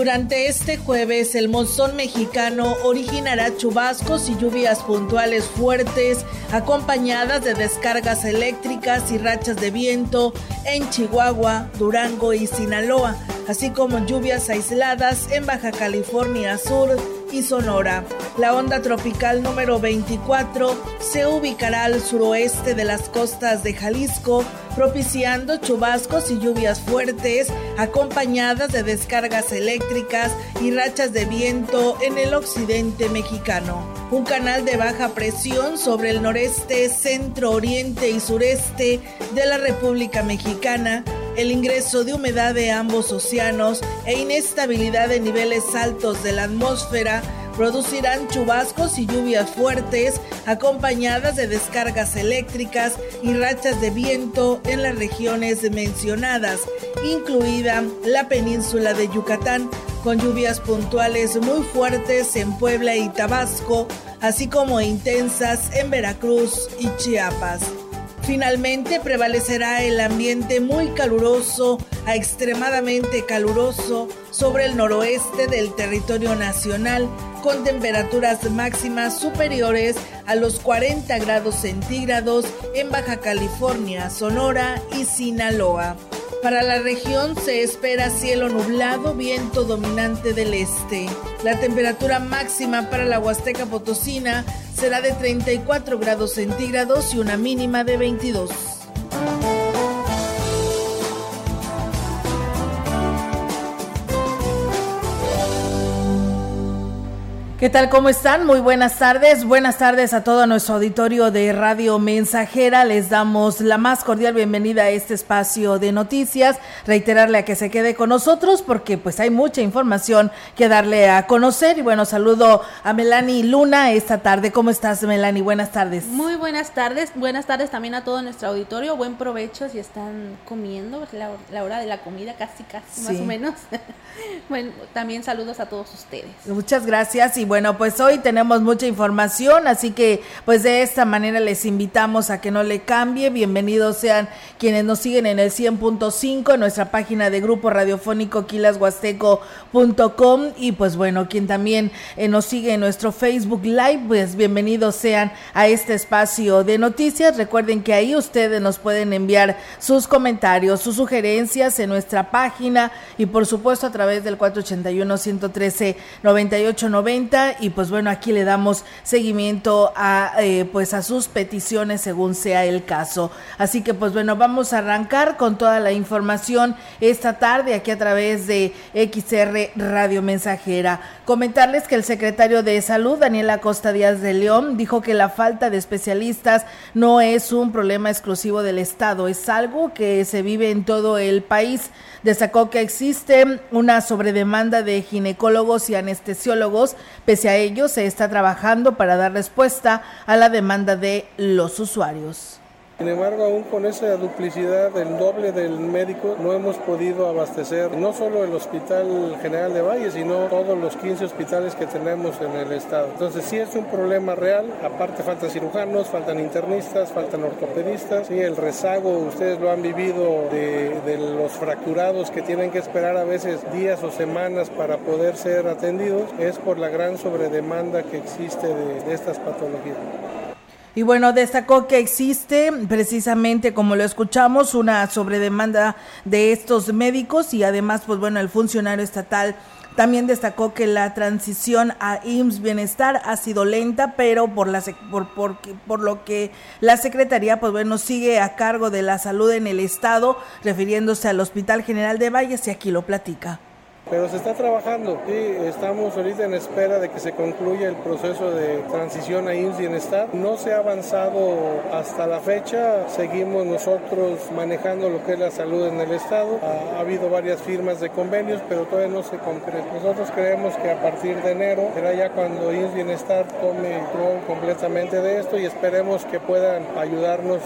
Durante este jueves, el monzón mexicano originará chubascos y lluvias puntuales fuertes, acompañadas de descargas eléctricas y rachas de viento en Chihuahua, Durango y Sinaloa, así como lluvias aisladas en Baja California Sur y Sonora. La onda tropical número 24 se ubicará al suroeste de las costas de Jalisco, propiciando chubascos y lluvias fuertes acompañadas de descargas eléctricas y rachas de viento en el occidente mexicano. Un canal de baja presión sobre el noreste, centro, oriente y sureste de la República Mexicana el ingreso de humedad de ambos océanos e inestabilidad de niveles altos de la atmósfera producirán chubascos y lluvias fuertes acompañadas de descargas eléctricas y rachas de viento en las regiones mencionadas, incluida la península de Yucatán, con lluvias puntuales muy fuertes en Puebla y Tabasco, así como intensas en Veracruz y Chiapas. Finalmente prevalecerá el ambiente muy caluroso a extremadamente caluroso sobre el noroeste del territorio nacional, con temperaturas máximas superiores a los 40 grados centígrados en Baja California, Sonora y Sinaloa. Para la región se espera cielo nublado, viento dominante del este. La temperatura máxima para la Huasteca Potosina será de 34 grados centígrados y una mínima de 22. ¿Qué tal? ¿Cómo están? Muy buenas tardes. Buenas tardes a todo nuestro auditorio de Radio Mensajera. Les damos la más cordial bienvenida a este espacio de noticias. Reiterarle a que se quede con nosotros porque pues hay mucha información que darle a conocer. Y bueno, saludo a Melanie Luna esta tarde. ¿Cómo estás, Melanie? Buenas tardes. Muy buenas tardes. Buenas tardes también a todo nuestro auditorio. Buen provecho si están comiendo. La, la hora de la comida casi, casi, más o menos. bueno, también saludos a todos ustedes. Muchas gracias y bueno, pues hoy tenemos mucha información, así que pues de esta manera les invitamos a que no le cambie. Bienvenidos sean quienes nos siguen en el 100.5 en nuestra página de grupo radiofónico quilashuasteco.com y pues bueno, quien también eh, nos sigue en nuestro Facebook Live, pues bienvenidos sean a este espacio de noticias. Recuerden que ahí ustedes nos pueden enviar sus comentarios, sus sugerencias en nuestra página y por supuesto a través del 481 113 9890 y pues bueno, aquí le damos seguimiento a eh, pues a sus peticiones según sea el caso. Así que pues bueno, vamos a arrancar con toda la información esta tarde aquí a través de XR Radio Mensajera. Comentarles que el secretario de Salud, Daniel Acosta Díaz de León, dijo que la falta de especialistas no es un problema exclusivo del Estado, es algo que se vive en todo el país. Destacó que existe una sobredemanda de ginecólogos y anestesiólogos. Pese a ello, se está trabajando para dar respuesta a la demanda de los usuarios. Sin embargo, aún con esa duplicidad del doble del médico, no hemos podido abastecer no solo el Hospital General de Valle, sino todos los 15 hospitales que tenemos en el estado. Entonces sí es un problema real, aparte faltan cirujanos, faltan internistas, faltan ortopedistas, sí, el rezago, ustedes lo han vivido de, los fracturados que tienen que esperar a veces días o semanas para poder ser atendidos, es por la gran sobredemanda que existe de estas patologías. Y bueno, destacó que existe precisamente, como lo escuchamos, una sobredemanda de estos médicos y además, pues bueno, el funcionario estatal También destacó que la transición a IMSS Bienestar ha sido lenta, pero por, la, por, por, por lo que la Secretaría, pues bueno, sigue a cargo de la salud en el Estado, refiriéndose al Hospital General de Valles, y aquí lo platica. Pero se está trabajando y estamos ahorita en espera de que se concluya el proceso de transición a IMSS Bienestar. No se ha avanzado hasta la fecha, seguimos nosotros manejando lo que es la salud en el Estado. Ha, ha habido varias firmas de convenios, pero todavía no se concreta. Nosotros creemos que a partir de enero será ya cuando IMSS Bienestar tome el control completamente de esto y esperemos que puedan ayudarnos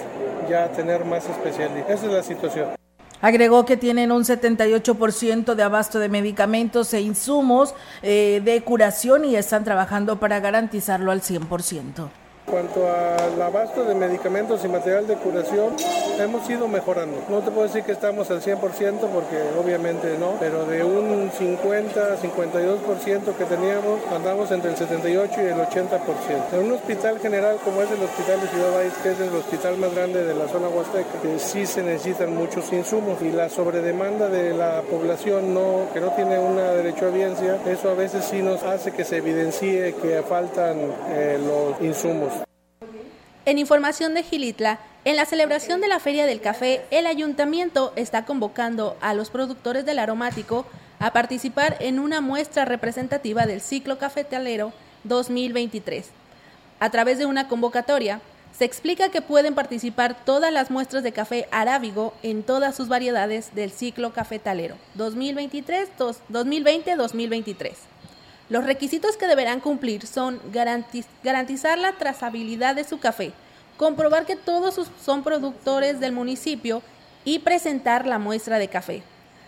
ya a tener más especialistas. Esa es la situación. Agregó que tienen un 78% de abasto de medicamentos e insumos eh, de curación y están trabajando para garantizarlo al 100%. Cuanto al abasto de medicamentos y material de curación, hemos ido mejorando. No te puedo decir que estamos al 100% porque obviamente no, pero de un 50, 52% que teníamos, andamos entre el 78 y el 80%. En un hospital general como es el Hospital de Ciudad Valles, que es el hospital más grande de la zona huasteca, que sí se necesitan muchos insumos y la sobredemanda de la población no, que no tiene una derecho a audiencia, eso a veces sí nos hace que se evidencie que faltan eh, los insumos. En información de Gilitla, en la celebración de la Feria del Café, el ayuntamiento está convocando a los productores del aromático a participar en una muestra representativa del ciclo cafetalero 2023. A través de una convocatoria, se explica que pueden participar todas las muestras de café arábigo en todas sus variedades del ciclo cafetalero 2020-2023. Los requisitos que deberán cumplir son garantizar la trazabilidad de su café, comprobar que todos son productores del municipio y presentar la muestra de café.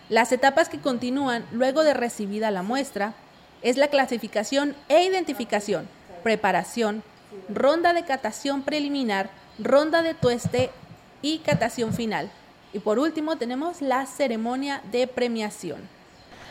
Las etapas que continúan luego de recibida la muestra es la clasificación e identificación, preparación, ronda de catación preliminar, ronda de tueste y catación final. Y por último tenemos la ceremonia de premiación.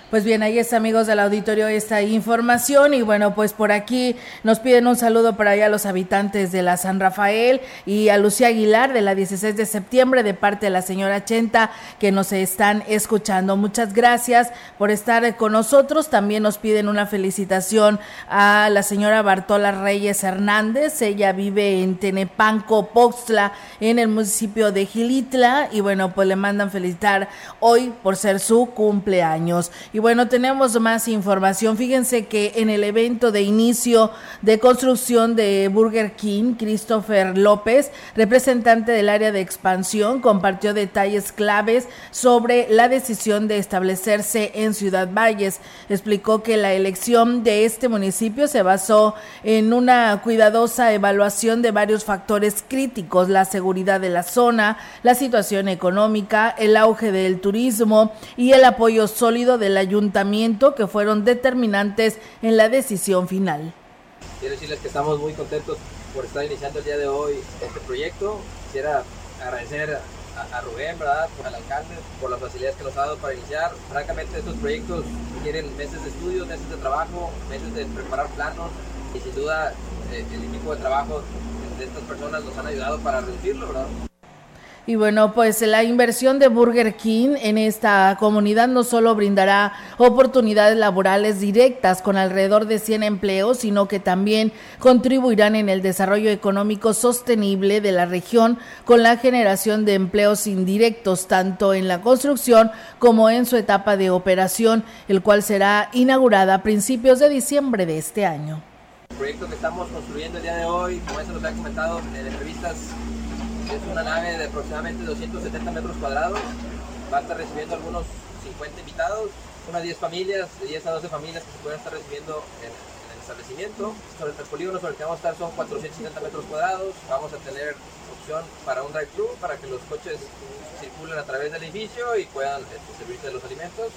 Pues bien, ahí está, amigos del auditorio, esta información. Y bueno, pues por aquí nos piden un saludo para allá a los habitantes de la San Rafael y a Lucía Aguilar de la 16 de septiembre de parte de la señora Chenta que nos están escuchando. Muchas gracias por estar con nosotros. También nos piden una felicitación a la señora Bartola Reyes Hernández. Ella vive en Tenepanco, Poxtla, en el municipio de Gilitla. Y bueno, pues le mandan felicitar hoy por ser su cumpleaños. Y bueno, tenemos más información. Fíjense que en el evento de inicio de construcción de Burger King, Christopher López, representante del área de expansión, compartió detalles claves sobre la decisión de establecerse en Ciudad Valles. Explicó que la elección de este municipio se basó en una cuidadosa evaluación de varios factores críticos, la seguridad de la zona, la situación económica, el auge del turismo y el apoyo sólido de la ayuntamiento que fueron determinantes en la decisión final. Quiero decirles que estamos muy contentos por estar iniciando el día de hoy este proyecto. Quisiera agradecer a, a Rubén, ¿verdad? Por el alcalde, por las facilidades que nos ha dado para iniciar. Francamente, estos proyectos tienen meses de estudio, meses de trabajo, meses de preparar planos y sin duda eh, el equipo de trabajo de estas personas nos han ayudado para reducirlo, ¿verdad? Y bueno, pues la inversión de Burger King en esta comunidad no solo brindará oportunidades laborales directas con alrededor de 100 empleos, sino que también contribuirán en el desarrollo económico sostenible de la región con la generación de empleos indirectos, tanto en la construcción como en su etapa de operación, el cual será inaugurada a principios de diciembre de este año. El proyecto que estamos construyendo el día de hoy, como eso nos ha comentado en entrevistas es una nave de aproximadamente 270 metros cuadrados. Va a estar recibiendo algunos 50 invitados, unas 10 familias, de 10 a 12 familias que se pueden estar recibiendo en, el establecimiento. Sobre el polígono sobre el que vamos a estar son 470 metros cuadrados. Vamos a tener opción para un drive-thru para que los coches circulen a través del edificio y puedan este, servirse de los alimentos.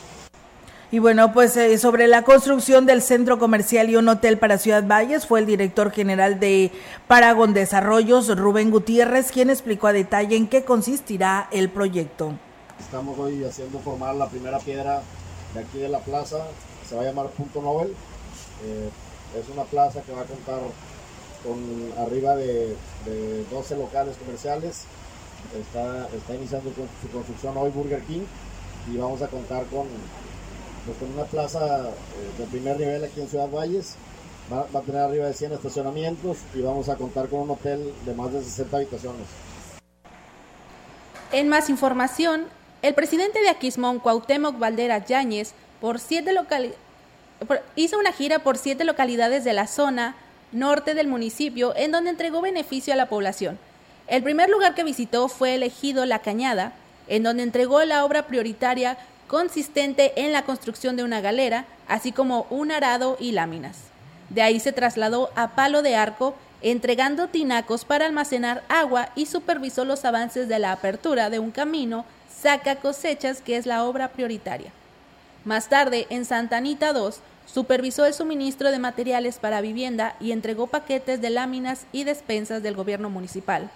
Y bueno, pues eh, sobre la construcción del centro comercial y un hotel para Ciudad Valles fue el director general de Paragon Desarrollos, Rubén Gutiérrez, quien explicó a detalle en qué consistirá el proyecto. Estamos hoy haciendo formar la primera piedra de aquí de la plaza, se va a llamar Punto Nobel. Eh, es una plaza que va a contar con arriba de, de 12 locales comerciales. Está, está iniciando su construcción hoy Burger King y vamos a contar con pues con una plaza eh, de primer nivel aquí en Ciudad Valles. Va, a tener arriba de 100 estacionamientos y vamos a contar con un hotel de más de 60 habitaciones. En más información, el presidente de Aquismón, Cuauhtémoc Valderas Yáñez, por siete hizo una gira por siete localidades de la zona norte del municipio en donde entregó beneficio a la población. El primer lugar que visitó fue elegido La Cañada, en donde entregó la obra prioritaria consistente en la construcción de una galera, así como un arado y láminas. De ahí se trasladó a Palo de Arco, entregando tinacos para almacenar agua y supervisó los avances de la apertura de un camino saca cosechas, que es la obra prioritaria. Más tarde, en Santa Anita II, supervisó el suministro de materiales para vivienda y entregó paquetes de láminas y despensas del gobierno municipal.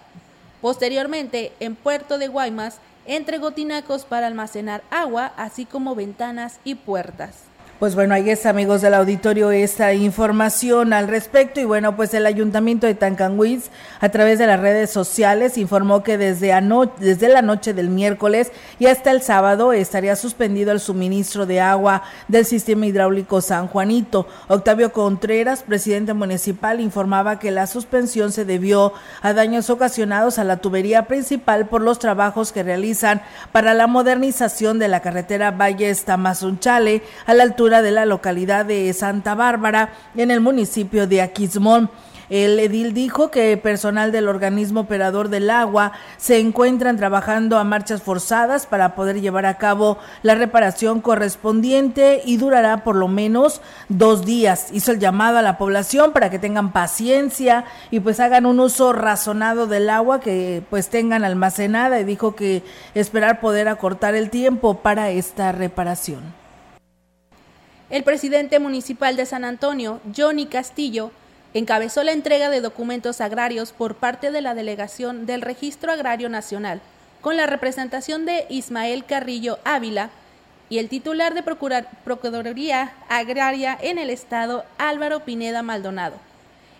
Posteriormente, en Puerto de Guaymas, entregó tinacos para almacenar agua, así como ventanas y puertas. Pues bueno, ahí está, amigos del auditorio, esta información al respecto. Y bueno, pues el ayuntamiento de Tancanhuiz, a través de las redes sociales, informó que desde, desde la noche del miércoles y hasta el sábado estaría suspendido el suministro de agua del sistema hidráulico San Juanito. Octavio Contreras, presidente municipal, informaba que la suspensión se debió a daños ocasionados a la tubería principal por los trabajos que realizan para la modernización de la carretera Valles Tamazunchale a la altura de la localidad de Santa Bárbara en el municipio de Aquismón. El edil dijo que personal del organismo operador del agua se encuentran trabajando a marchas forzadas para poder llevar a cabo la reparación correspondiente y durará por lo menos dos días. Hizo el llamado a la población para que tengan paciencia y pues hagan un uso razonado del agua que pues tengan almacenada y dijo que esperar poder acortar el tiempo para esta reparación. El presidente municipal de San Antonio, Johnny Castillo, encabezó la entrega de documentos agrarios por parte de la delegación del Registro Agrario Nacional, con la representación de Ismael Carrillo Ávila y el titular de Procuraduría Agraria en el Estado, Álvaro Pineda Maldonado.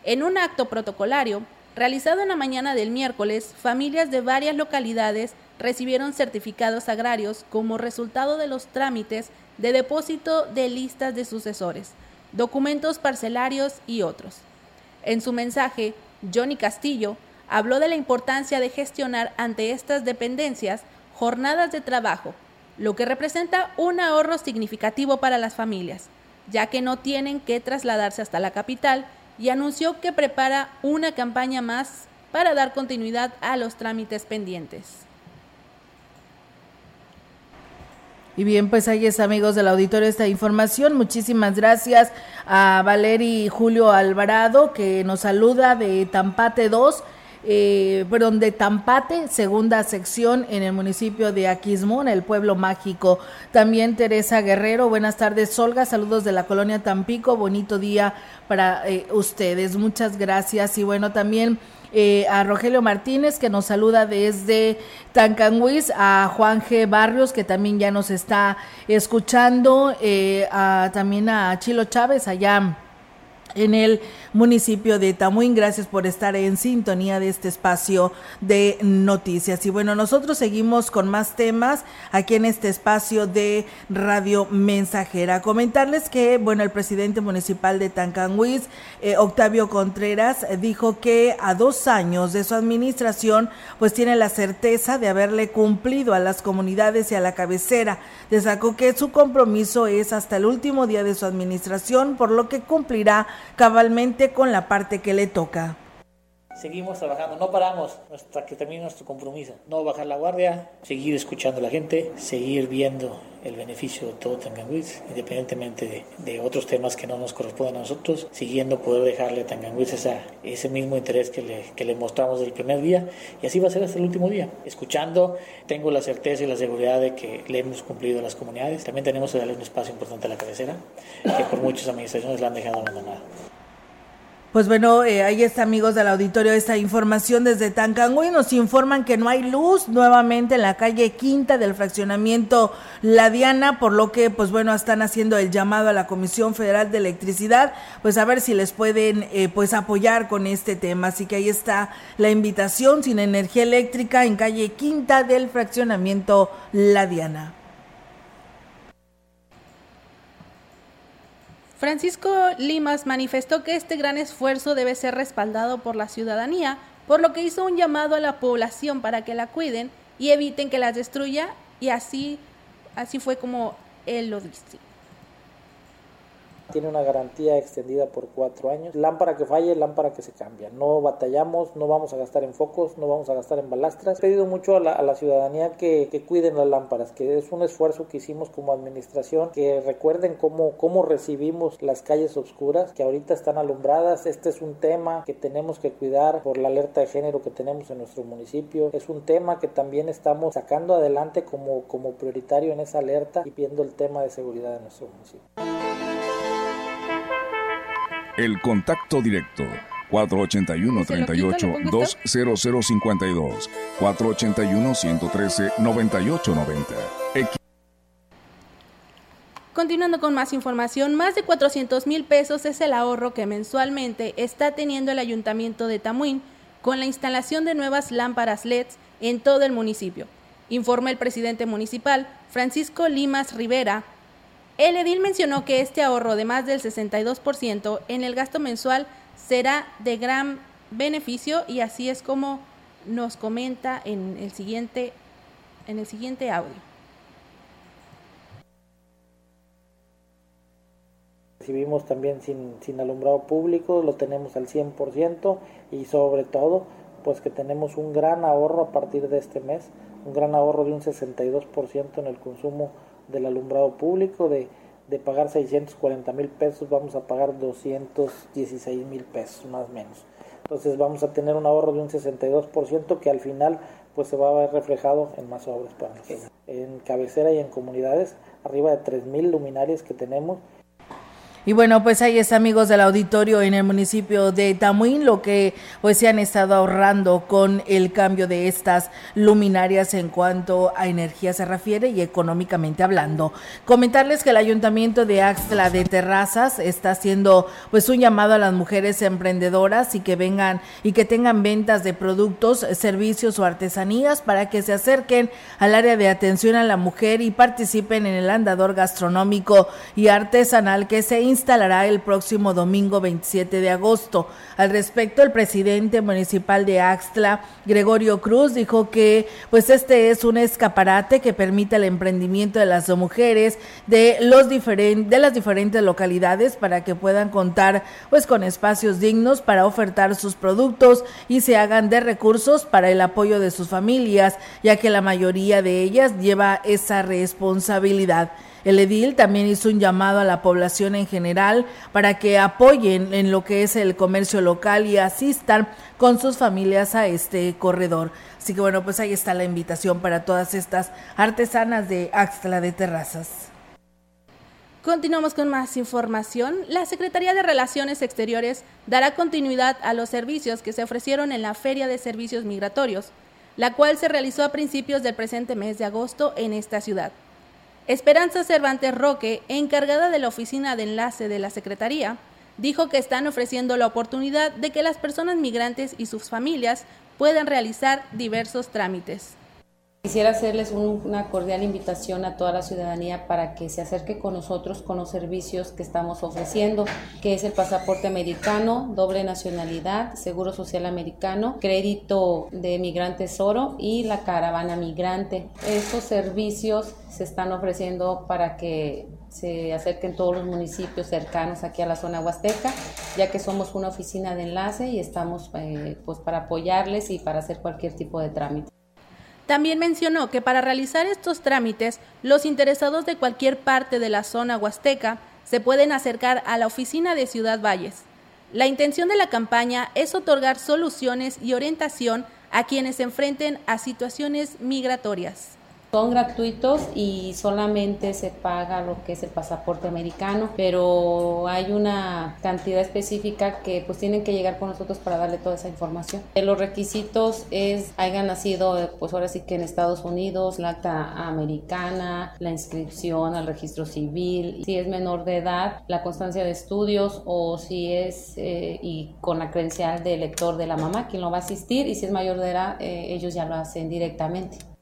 En un acto protocolario, realizado en la mañana del miércoles, familias de varias localidades recibieron certificados agrarios como resultado de los trámites de depósito de listas de sucesores, documentos parcelarios y otros. En su mensaje, Johnny Castillo habló de la importancia de gestionar ante estas dependencias jornadas de trabajo, lo que representa un ahorro significativo para las familias, ya que no tienen que trasladarse hasta la capital y anunció que prepara una campaña más para dar continuidad a los trámites pendientes. Y bien, pues ahí es, amigos del auditorio, esta información. Muchísimas gracias a Valeri Julio Alvarado, que nos saluda de Tampate 2, eh, perdón, de Tampate, segunda sección en el municipio de Aquismón, el pueblo mágico. También Teresa Guerrero, buenas tardes, Solga, saludos de la colonia Tampico, bonito día para eh, ustedes. Muchas gracias. Y bueno, también eh, a Rogelio Martínez que nos saluda desde Tancanguis, a Juan G. Barrios que también ya nos está escuchando, eh, a, también a Chilo Chávez allá en el municipio de Tamuín. Gracias por estar en sintonía de este espacio de noticias. Y bueno, nosotros seguimos con más temas aquí en este espacio de Radio Mensajera. Comentarles que, bueno, el presidente municipal de Tancanhuiz, eh, Octavio Contreras, dijo que a dos años de su administración, pues tiene la certeza de haberle cumplido a las comunidades y a la cabecera. Destacó que su compromiso es hasta el último día de su administración, por lo que cumplirá cabalmente con la parte que le toca. Seguimos trabajando, no paramos hasta que termine nuestro compromiso. No bajar la guardia, seguir escuchando a la gente, seguir viendo el beneficio de todo Tanganwitz, independientemente de, otros temas que no nos corresponden a nosotros, siguiendo poder dejarle a Tanganwitz ese mismo interés que le, que le mostramos del primer día y así va a ser hasta el último día. Escuchando, tengo la certeza y la seguridad de que le hemos cumplido a las comunidades. También tenemos que darle un espacio importante a la cabecera, que por muchas administraciones la han dejado abandonada. Pues bueno, eh, ahí está amigos del auditorio esta información desde Tancangüí. Nos informan que no hay luz nuevamente en la calle Quinta del fraccionamiento La Diana, por lo que pues bueno, están haciendo el llamado a la Comisión Federal de Electricidad, pues a ver si les pueden eh, pues apoyar con este tema. Así que ahí está la invitación sin energía eléctrica en calle Quinta del fraccionamiento La Diana. Francisco Limas manifestó que este gran esfuerzo debe ser respaldado por la ciudadanía, por lo que hizo un llamado a la población para que la cuiden y eviten que las destruya y así, así fue como él lo dice. Tiene una garantía extendida por cuatro años. Lámpara que falle, lámpara que se cambia. No batallamos, no vamos a gastar en focos, no vamos a gastar en balastras. He pedido mucho a la, ciudadanía que, cuiden las lámparas, que es un esfuerzo que hicimos como administración, que recuerden cómo, recibimos las calles oscuras, que ahorita están alumbradas. Este es un tema que tenemos que cuidar por la alerta de género que tenemos en nuestro municipio. Es un tema que también estamos sacando adelante como, como prioritario en esa alerta y viendo el tema de seguridad en nuestro municipio. El contacto directo 481-38-20052, 481-113-9890. Continuando con más información, más de 400 mil pesos es el ahorro que mensualmente está teniendo el Ayuntamiento de Tamuín con la instalación de nuevas lámparas LEDs en todo el municipio, informa el presidente municipal Francisco Limas Rivera el edil mencionó que este ahorro de más del 62% en el gasto mensual será de gran beneficio y así es como nos comenta en el siguiente, en el siguiente audio. Recibimos también sin, sin alumbrado público, lo tenemos al 100% y sobre todo pues que tenemos un gran ahorro a partir de este mes, un gran ahorro de un 62% en el consumo del alumbrado público, de, de pagar 640 mil pesos vamos a pagar 216 mil pesos más o menos. Entonces vamos a tener un ahorro de un 62% que al final pues se va a ver reflejado en más obras para nosotros. En cabecera y en comunidades, arriba de 3 mil luminarias que tenemos y bueno, pues ahí está, amigos del auditorio, en el municipio de Tamuín, lo que pues se han estado ahorrando con el cambio de estas luminarias en cuanto a energía se refiere y económicamente hablando. Comentarles que el ayuntamiento de Axtla de Terrazas está haciendo pues un llamado a las mujeres emprendedoras y que vengan y que tengan ventas de productos, servicios o artesanías para que se acerquen al área de atención a la mujer y participen en el andador gastronómico y artesanal que se instalará el próximo domingo 27 de agosto. Al respecto, el presidente municipal de Axtla, Gregorio Cruz, dijo que pues este es un escaparate que permite el emprendimiento de las mujeres de los diferentes de las diferentes localidades para que puedan contar pues con espacios dignos para ofertar sus productos y se hagan de recursos para el apoyo de sus familias, ya que la mayoría de ellas lleva esa responsabilidad. El edil también hizo un llamado a la población en general para que apoyen en lo que es el comercio local y asistan con sus familias a este corredor. Así que bueno, pues ahí está la invitación para todas estas artesanas de Axtla de Terrazas. Continuamos con más información. La Secretaría de Relaciones Exteriores dará continuidad a los servicios que se ofrecieron en la Feria de Servicios Migratorios, la cual se realizó a principios del presente mes de agosto en esta ciudad. Esperanza Cervantes Roque, encargada de la oficina de enlace de la Secretaría, dijo que están ofreciendo la oportunidad de que las personas migrantes y sus familias puedan realizar diversos trámites. Quisiera hacerles una cordial invitación a toda la ciudadanía para que se acerque con nosotros con los servicios que estamos ofreciendo, que es el pasaporte americano, doble nacionalidad, seguro social americano, crédito de migrantes oro y la caravana migrante. Estos servicios se están ofreciendo para que se acerquen todos los municipios cercanos aquí a la zona huasteca, ya que somos una oficina de enlace y estamos eh, pues para apoyarles y para hacer cualquier tipo de trámite. También mencionó que para realizar estos trámites, los interesados de cualquier parte de la zona huasteca se pueden acercar a la oficina de Ciudad Valles. La intención de la campaña es otorgar soluciones y orientación a quienes se enfrenten a situaciones migratorias. Son gratuitos y solamente se paga lo que es el pasaporte americano, pero hay una cantidad específica que pues tienen que llegar con nosotros para darle toda esa información. Los requisitos es hayan nacido pues ahora sí que en Estados Unidos, la acta americana, la inscripción al registro civil, si es menor de edad, la constancia de estudios o si es eh, y con la credencial de lector de la mamá quien lo va a asistir y si es mayor de edad eh, ellos ya lo hacen directamente.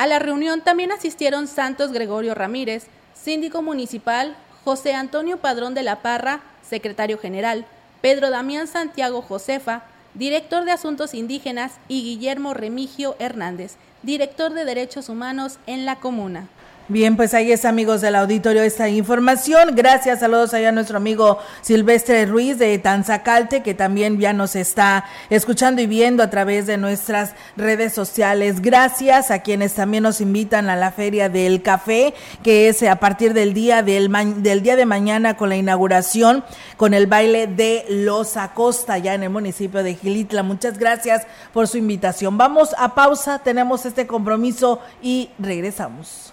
A la reunión también asistieron Santos Gregorio Ramírez, síndico municipal, José Antonio Padrón de la Parra, secretario general, Pedro Damián Santiago Josefa, director de Asuntos Indígenas, y Guillermo Remigio Hernández, director de Derechos Humanos en la comuna. Bien, pues ahí es amigos del auditorio esta información. Gracias, saludos allá a nuestro amigo Silvestre Ruiz de Tanzacalte, que también ya nos está escuchando y viendo a través de nuestras redes sociales. Gracias a quienes también nos invitan a la Feria del Café, que es a partir del día del, del día de mañana con la inauguración, con el baile de Los Acosta, ya en el municipio de Gilitla. Muchas gracias por su invitación. Vamos a pausa, tenemos este compromiso y regresamos.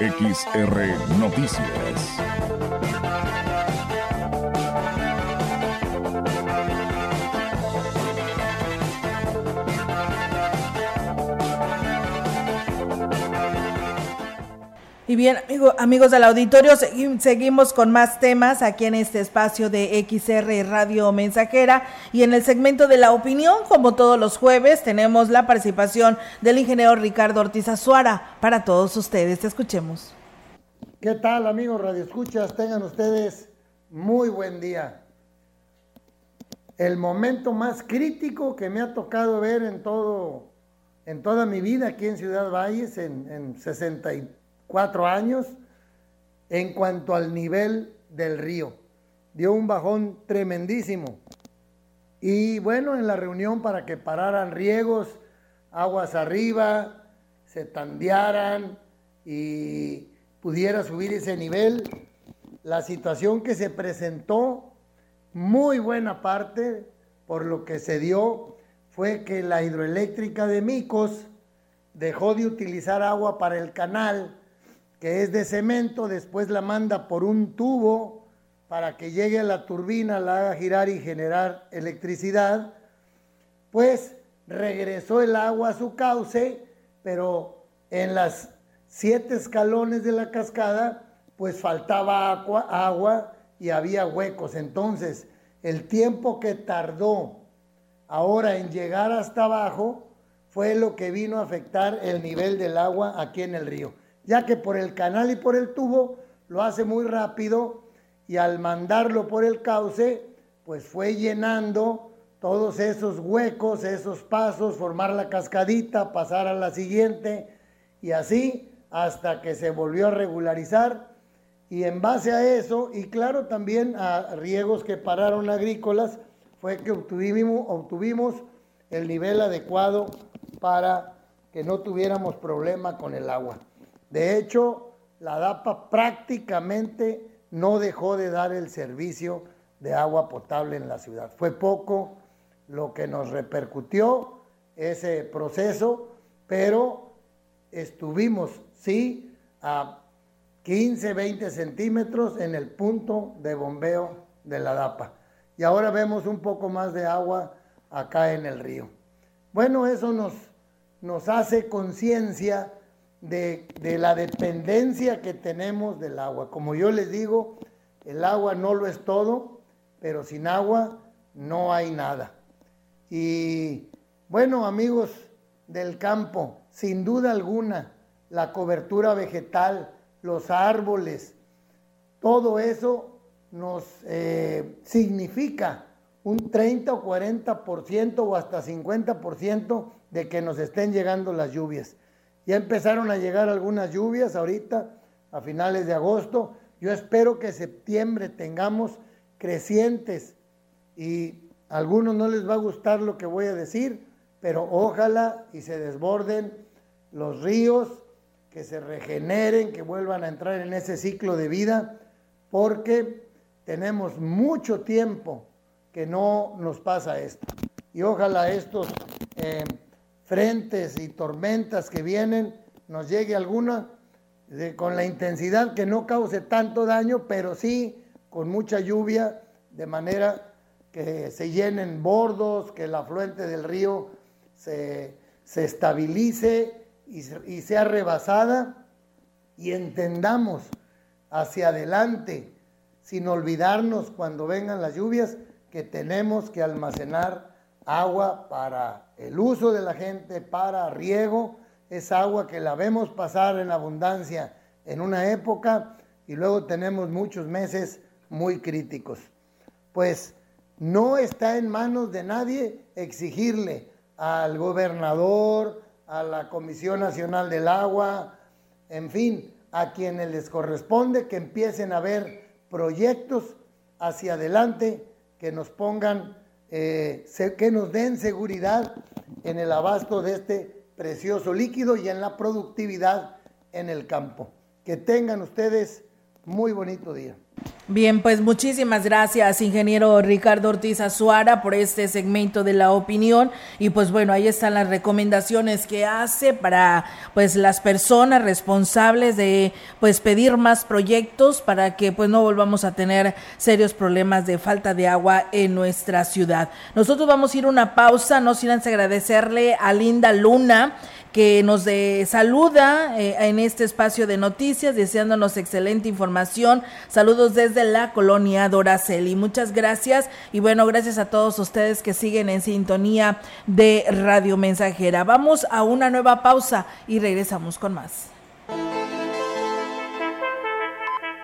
XR Noticias. Y bien, amigo, amigos del auditorio, seguimos con más temas aquí en este espacio de XR Radio Mensajera y en el segmento de la opinión, como todos los jueves, tenemos la participación del ingeniero Ricardo Ortiz Azuara para todos ustedes. Escuchemos. ¿Qué tal, amigos Radio Escuchas? Tengan ustedes muy buen día. El momento más crítico que me ha tocado ver en todo en toda mi vida aquí en Ciudad Valles, en, en 64 años, en cuanto al nivel del río. Dio un bajón tremendísimo. Y bueno, en la reunión para que pararan riegos, aguas arriba, se tandearan y pudiera subir ese nivel, la situación que se presentó, muy buena parte por lo que se dio fue que la hidroeléctrica de Micos dejó de utilizar agua para el canal, que es de cemento, después la manda por un tubo para que llegue a la turbina, la haga girar y generar electricidad, pues regresó el agua a su cauce, pero en las siete escalones de la cascada, pues faltaba agua, agua y había huecos. Entonces, el tiempo que tardó ahora en llegar hasta abajo fue lo que vino a afectar el nivel del agua aquí en el río, ya que por el canal y por el tubo lo hace muy rápido y al mandarlo por el cauce, pues fue llenando todos esos huecos, esos pasos, formar la cascadita, pasar a la siguiente y así hasta que se volvió a regularizar y en base a eso y claro también a riegos que pararon agrícolas, fue que obtuvimos, el nivel adecuado para que no tuviéramos problema con el agua. De hecho, la DAPA prácticamente no dejó de dar el servicio de agua potable en la ciudad. Fue poco lo que nos repercutió ese proceso, pero estuvimos, sí, a 15, 20 centímetros en el punto de bombeo de la DAPA y ahora vemos un poco más de agua acá en el río. Bueno, eso nos, nos hace conciencia de, la dependencia que tenemos del agua. Como yo les digo, el agua no lo es todo, pero sin agua no hay nada. Y bueno, amigos del campo, sin duda alguna, la cobertura vegetal, los árboles, todo eso nos eh, significa un 30 o 40% o hasta 50% de que nos estén llegando las lluvias. Ya empezaron a llegar algunas lluvias ahorita, a finales de agosto. Yo espero que septiembre tengamos crecientes y a algunos no les va a gustar lo que voy a decir, pero ojalá y se desborden los ríos, que se regeneren, que vuelvan a entrar en ese ciclo de vida, porque tenemos mucho tiempo que no nos pasa esto. Y ojalá estos eh, frentes y tormentas que vienen nos llegue alguna con la intensidad que no cause tanto daño, pero sí con mucha lluvia, de manera que se llenen bordos, que el afluente del río se, estabilice y, y sea rebasada y entendamos hacia adelante sin olvidarnos cuando vengan las lluvias que tenemos que almacenar agua para el uso de la gente, para riego, es agua que la vemos pasar en abundancia en una época y luego tenemos muchos meses muy críticos. Pues no está en manos de nadie exigirle al gobernador, a la Comisión Nacional del Agua, en fin, a quienes les corresponde que empiecen a ver proyectos hacia adelante que nos pongan, eh, que nos den seguridad en el abasto de este precioso líquido y en la productividad en el campo. Que tengan ustedes muy bonito día. Bien, pues muchísimas gracias, ingeniero Ricardo Ortiz Azuara, por este segmento de la opinión. Y pues bueno, ahí están las recomendaciones que hace para pues las personas responsables de pues pedir más proyectos para que pues no volvamos a tener serios problemas de falta de agua en nuestra ciudad. Nosotros vamos a ir una pausa, no sin antes agradecerle a Linda Luna que nos saluda eh, en este espacio de noticias, deseándonos excelente información. Saludos desde la colonia Doraceli. Muchas gracias y bueno, gracias a todos ustedes que siguen en sintonía de Radio Mensajera. Vamos a una nueva pausa y regresamos con más.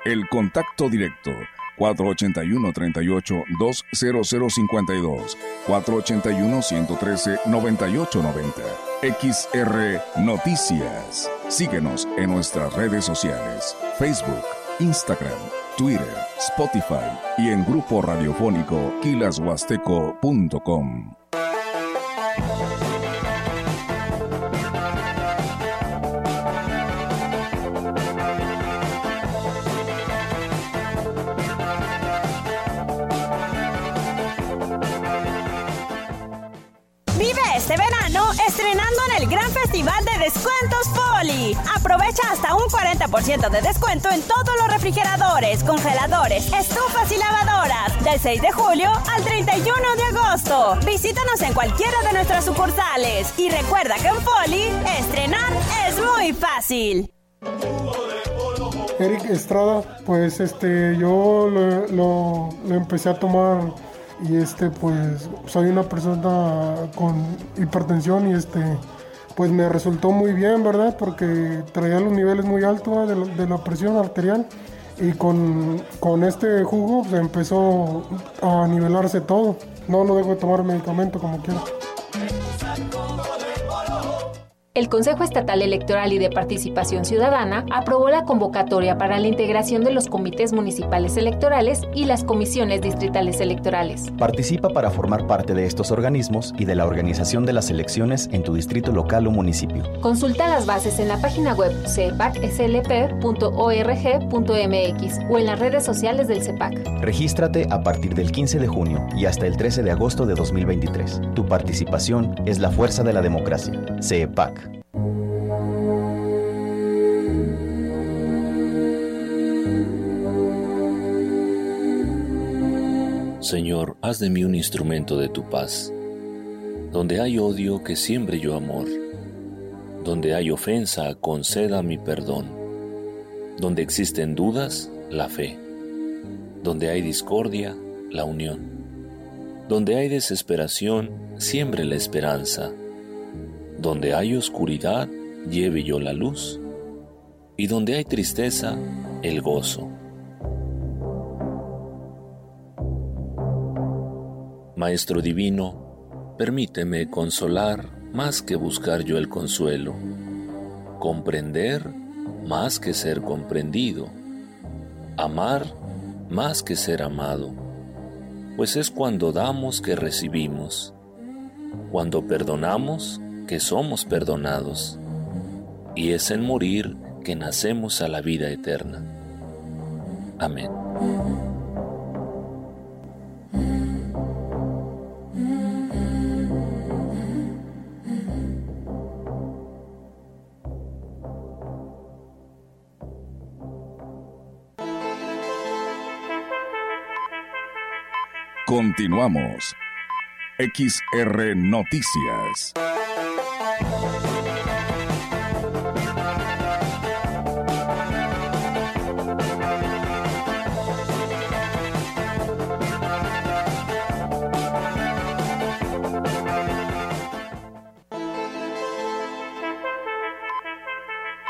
El contacto directo 481-38-20052, 481-113-9890. XR Noticias. Síguenos en nuestras redes sociales, Facebook, Instagram, Twitter, Spotify y en grupo radiofónico kilashuasteco.com. en el gran festival de descuentos Poli. Aprovecha hasta un 40% de descuento en todos los refrigeradores, congeladores, estufas y lavadoras. Del 6 de julio al 31 de agosto. Visítanos en cualquiera de nuestras sucursales. Y recuerda que en Poli, estrenar es muy fácil. Eric Estrada, pues este, yo lo- lo empecé a tomar y este, pues soy una persona con hipertensión y este, pues me resultó muy bien, ¿verdad? Porque traía los niveles muy altos de, de la presión arterial y con, con este jugo pues, empezó a nivelarse todo. No, no dejo de tomar medicamento como quiera. El Consejo Estatal Electoral y de Participación Ciudadana aprobó la convocatoria para la integración de los comités municipales electorales y las comisiones distritales electorales. Participa para formar parte de estos organismos y de la organización de las elecciones en tu distrito local o municipio. Consulta las bases en la página web cepacslp.org.mx o en las redes sociales del CEPAC. Regístrate a partir del 15 de junio y hasta el 13 de agosto de 2023. Tu participación es la fuerza de la democracia. CEPAC. Señor, haz de mí un instrumento de tu paz. Donde hay odio, que siembre yo amor. Donde hay ofensa, conceda mi perdón. Donde existen dudas, la fe. Donde hay discordia, la unión. Donde hay desesperación, siembre la esperanza. Donde hay oscuridad, lleve yo la luz. Y donde hay tristeza, el gozo. Maestro Divino, permíteme consolar más que buscar yo el consuelo, comprender más que ser comprendido, amar más que ser amado, pues es cuando damos que recibimos, cuando perdonamos que somos perdonados, y es en morir que nacemos a la vida eterna. Amén. Continuamos. XR Noticias.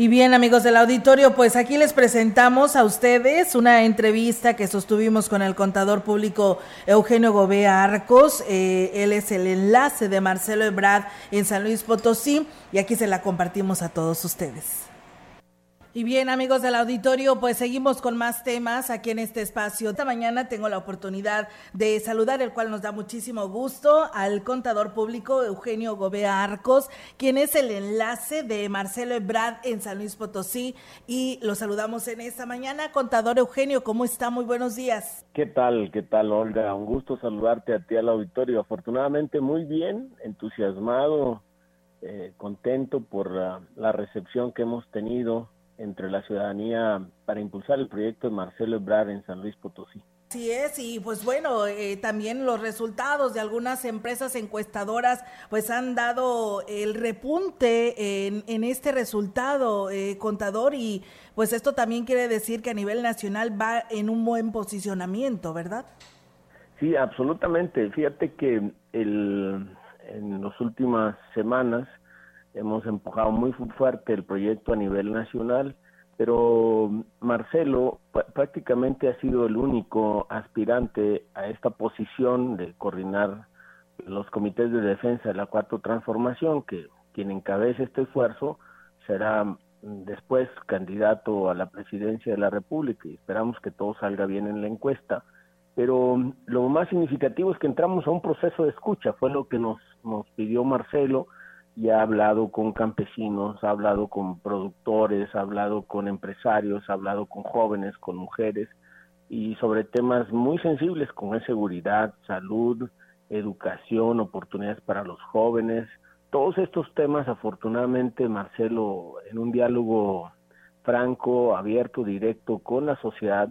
Y bien, amigos del auditorio, pues aquí les presentamos a ustedes una entrevista que sostuvimos con el contador público Eugenio Gobea Arcos. Eh, él es el enlace de Marcelo Ebrard en San Luis Potosí y aquí se la compartimos a todos ustedes. Y bien, amigos del auditorio, pues seguimos con más temas aquí en este espacio. Esta mañana tengo la oportunidad de saludar, el cual nos da muchísimo gusto, al contador público Eugenio Gobea Arcos, quien es el enlace de Marcelo Ebrard en San Luis Potosí. Y lo saludamos en esta mañana. Contador Eugenio, ¿cómo está? Muy buenos días. ¿Qué tal? ¿Qué tal, Olga? Un gusto saludarte a ti al auditorio. Afortunadamente, muy bien, entusiasmado, eh, contento por la, la recepción que hemos tenido entre la ciudadanía para impulsar el proyecto de Marcelo Ebrard en San Luis Potosí. Así es, y pues bueno, eh, también los resultados de algunas empresas encuestadoras pues han dado el repunte en, en este resultado, eh, contador, y pues esto también quiere decir que a nivel nacional va en un buen posicionamiento, ¿verdad? Sí, absolutamente. Fíjate que el, en las últimas semanas hemos empujado muy fuerte el proyecto a nivel nacional, pero Marcelo prácticamente ha sido el único aspirante a esta posición de coordinar los comités de defensa de la cuarta transformación, que quien encabece este esfuerzo será después candidato a la presidencia de la República y esperamos que todo salga bien en la encuesta. Pero lo más significativo es que entramos a un proceso de escucha, fue lo que nos, nos pidió Marcelo, y ha hablado con campesinos, ha hablado con productores, ha hablado con empresarios, ha hablado con jóvenes, con mujeres y sobre temas muy sensibles como seguridad, salud, educación, oportunidades para los jóvenes. Todos estos temas, afortunadamente, Marcelo, en un diálogo franco, abierto, directo con la sociedad,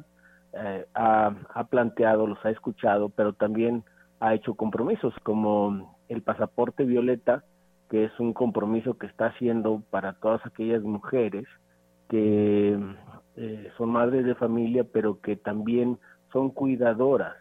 eh, ha planteado, los ha escuchado, pero también ha hecho compromisos como el pasaporte violeta, que es un compromiso que está haciendo para todas aquellas mujeres que eh, son madres de familia, pero que también son cuidadoras,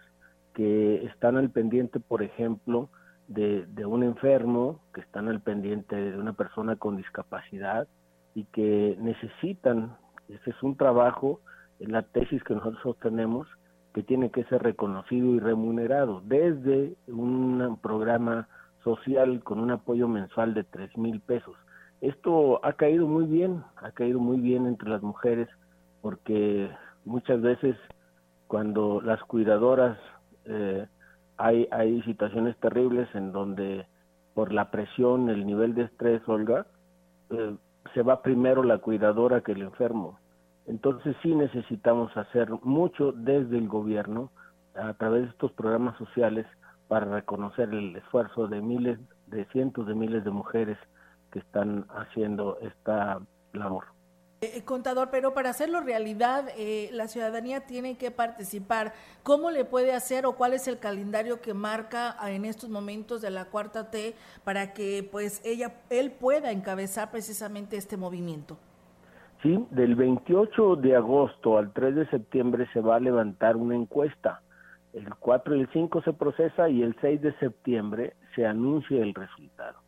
que están al pendiente, por ejemplo, de, un enfermo, que están al pendiente de una persona con discapacidad y que necesitan, ese es un trabajo, en la tesis que nosotros tenemos, que tiene que ser reconocido y remunerado desde un programa social con un apoyo mensual de tres mil pesos. Esto ha caído muy bien, ha caído muy bien entre las mujeres porque muchas veces cuando las cuidadoras eh, hay, hay situaciones terribles en donde por la presión, el nivel de estrés, Olga, eh, se va primero la cuidadora que el enfermo. Entonces sí necesitamos hacer mucho desde el gobierno a través de estos programas sociales para reconocer el esfuerzo de miles, de cientos de miles de mujeres que están haciendo esta labor. Eh, contador, pero para hacerlo realidad, eh, la ciudadanía tiene que participar. ¿Cómo le puede hacer o cuál es el calendario que marca en estos momentos de la cuarta T para que pues ella, él pueda encabezar precisamente este movimiento? Sí, del 28 de agosto al 3 de septiembre se va a levantar una encuesta el 4 y el 5 se procesa y el 6 de septiembre se anuncia el resultado.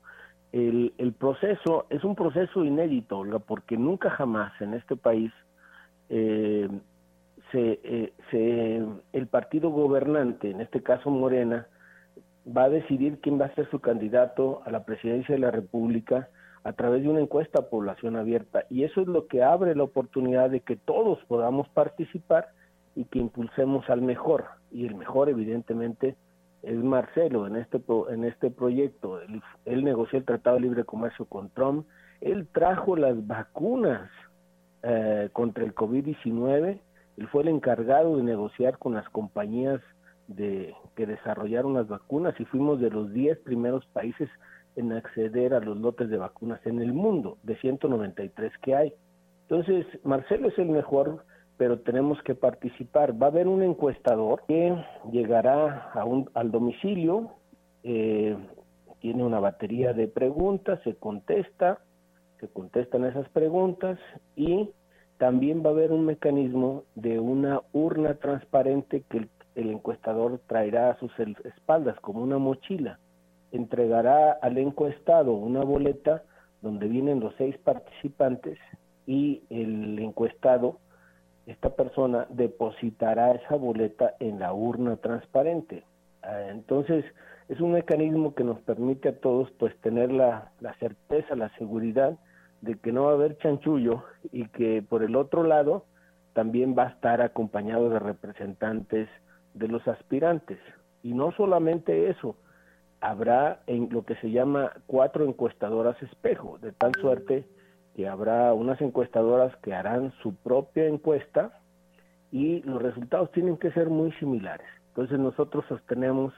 El, el proceso es un proceso inédito, Olga, porque nunca jamás en este país eh, eh, se, el partido gobernante, en este caso Morena, va a decidir quién va a ser su candidato a la presidencia de la República a través de una encuesta a población abierta. Y eso es lo que abre la oportunidad de que todos podamos participar y que impulsemos al mejor. Y el mejor, evidentemente, es Marcelo en este, en este proyecto. Él, negoció el Tratado de Libre Comercio con Trump, él trajo las vacunas eh, contra el COVID-19, él fue el encargado de negociar con las compañías de que desarrollaron las vacunas y fuimos de los 10 primeros países en acceder a los lotes de vacunas en el mundo, de 193 que hay. Entonces, Marcelo es el mejor pero tenemos que participar. Va a haber un encuestador que llegará a un, al domicilio, eh, tiene una batería de preguntas, se contesta, se contestan esas preguntas y también va a haber un mecanismo de una urna transparente que el, el encuestador traerá a sus espaldas como una mochila. Entregará al encuestado una boleta donde vienen los seis participantes y el encuestado esta persona depositará esa boleta en la urna transparente. Ah, entonces, es un mecanismo que nos permite a todos pues tener la, la certeza, la seguridad de que no va a haber chanchullo y que por el otro lado también va a estar acompañado de representantes de los aspirantes. Y no solamente eso, habrá en lo que se llama cuatro encuestadoras espejo, de tal suerte que habrá unas encuestadoras que harán su propia encuesta y los resultados tienen que ser muy similares. Entonces nosotros sostenemos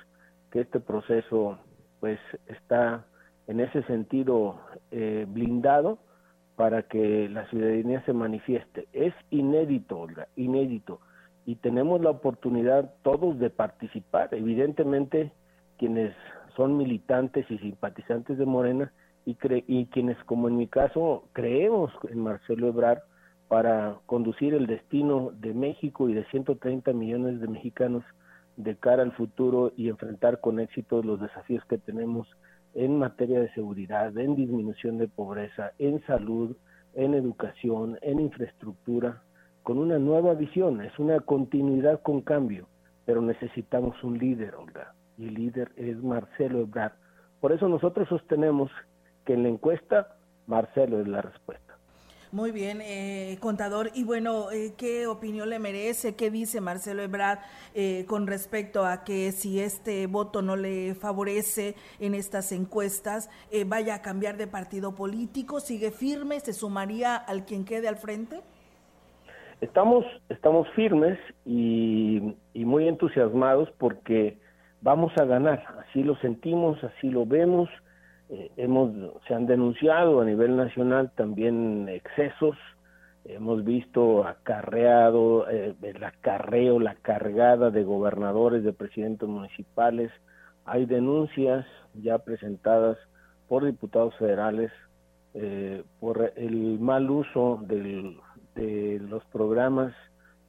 que este proceso pues está en ese sentido eh, blindado para que la ciudadanía se manifieste. Es inédito, Olga, inédito. Y tenemos la oportunidad todos de participar. Evidentemente, quienes son militantes y simpatizantes de Morena y, y quienes, como en mi caso, creemos en Marcelo Ebrard para conducir el destino de México y de 130 millones de mexicanos de cara al futuro y enfrentar con éxito los desafíos que tenemos en materia de seguridad, en disminución de pobreza, en salud, en educación, en infraestructura, con una nueva visión, es una continuidad con cambio, pero necesitamos un líder, Olga, y el líder es Marcelo Ebrard. Por eso nosotros sostenemos que en la encuesta Marcelo es la respuesta. Muy bien, eh, contador. Y bueno, eh, ¿qué opinión le merece? ¿Qué dice Marcelo Ebrard eh, con respecto a que si este voto no le favorece en estas encuestas, vaya a cambiar de partido político? ¿Sigue firme? ¿Se sumaría al quien quede al frente? Estamos, estamos firmes y, y muy entusiasmados porque vamos a ganar. Así lo sentimos, así lo vemos eh, hemos se han denunciado a nivel nacional también excesos. Hemos visto acarreado eh, el acarreo la cargada de gobernadores de presidentes municipales. Hay denuncias ya presentadas por diputados federales eh, por el mal uso del, de los programas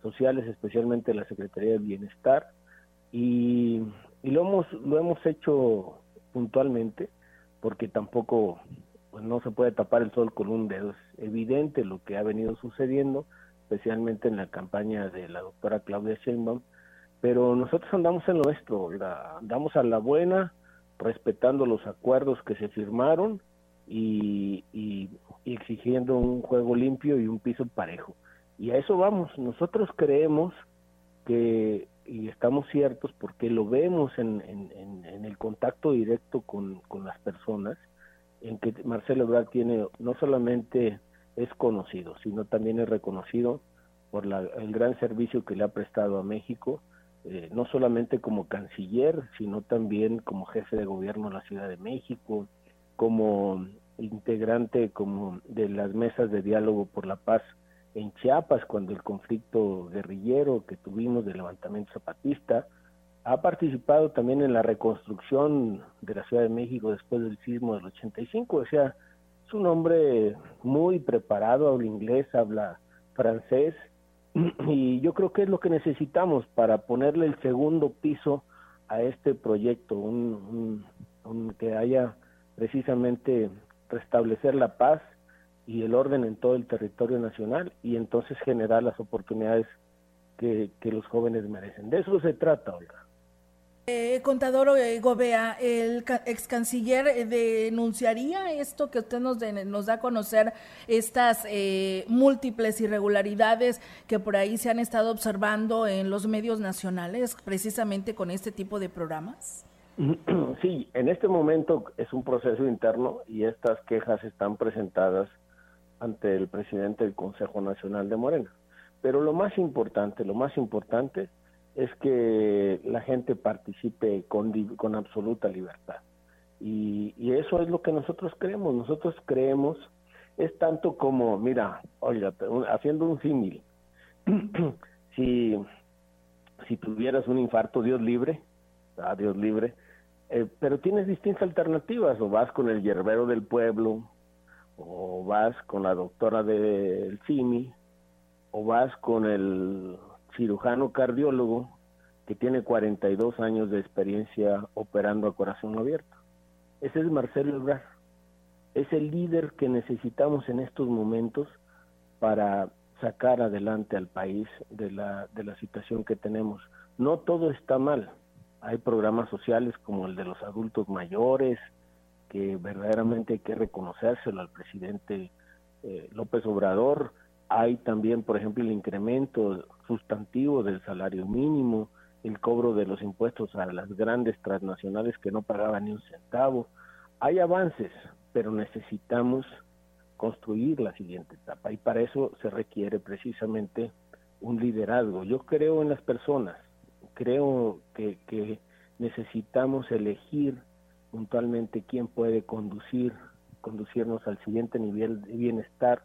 sociales especialmente la Secretaría de Bienestar. Y, y lo hemos lo hemos hecho puntualmente porque tampoco pues, no se puede tapar el sol con un dedo. Es evidente lo que ha venido sucediendo, especialmente en la campaña de la doctora Claudia Sheinbaum, pero nosotros andamos en lo nuestro, andamos a la buena, respetando los acuerdos que se firmaron y, y exigiendo un juego limpio y un piso parejo. Y a eso vamos. Nosotros creemos que y estamos ciertos porque lo vemos en, en, el contacto directo con, las personas, en que Marcelo Ebrard tiene, no solamente es conocido, sino también es reconocido por la, el gran servicio que le ha prestado a México, eh, no solamente como canciller, sino también como jefe de gobierno de la Ciudad de México, como integrante como de las mesas de diálogo por la paz en Chiapas cuando el conflicto guerrillero que tuvimos del levantamiento zapatista, ha participado también en la reconstrucción de la Ciudad de México después del sismo del 85, o sea, es un hombre muy preparado, habla inglés, habla francés, y yo creo que es lo que necesitamos para ponerle el segundo piso a este proyecto, un, un que haya precisamente restablecer la paz y el orden en todo el territorio nacional y entonces generar las oportunidades que, los jóvenes merecen. De eso se trata, Olga. Eh, contador eh, Gobea, el ex canciller eh, denunciaría esto que usted nos, nos da a conocer, estas eh, múltiples irregularidades que por ahí se han estado observando en los medios nacionales, precisamente con este tipo de programas. Sí, en este momento es un proceso interno y estas quejas están presentadas ante el presidente del Consejo Nacional de Morena. Pero lo más importante, lo más importante es que la gente participe con, con absoluta libertad. Y, y, eso es lo que nosotros creemos. Nosotros creemos, es tanto como, mira, oiga, haciendo un símil, si, si tuvieras un infarto, Dios libre, a Dios libre, eh, pero tienes distintas alternativas, o vas con el hierbero del pueblo, o vas con la doctora del CIMI, o vas con el cirujano cardiólogo que tiene 42 años de experiencia operando a corazón abierto. Ese es Marcelo Ebrard. Es el líder que necesitamos en estos momentos para sacar adelante al país de la, de la situación que tenemos. No todo está mal. Hay programas sociales como el de los adultos mayores, que verdaderamente hay que reconocérselo al presidente eh, López Obrador. Hay también, por ejemplo, el incremento sustantivo del salario mínimo, el cobro de los impuestos a las grandes transnacionales que no pagaban ni un centavo. Hay avances, pero necesitamos construir la siguiente etapa y para eso se requiere precisamente un liderazgo. Yo creo en las personas, creo que, que necesitamos elegir puntualmente quién puede conducir, conducirnos al siguiente nivel de bienestar